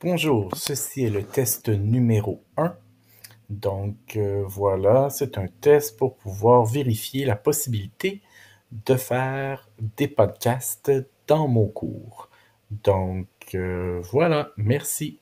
Bonjour, ceci est le test numéro 1. Donc euh, voilà, c'est un test pour pouvoir vérifier la possibilité de faire des podcasts dans mon cours. Donc euh, voilà, merci.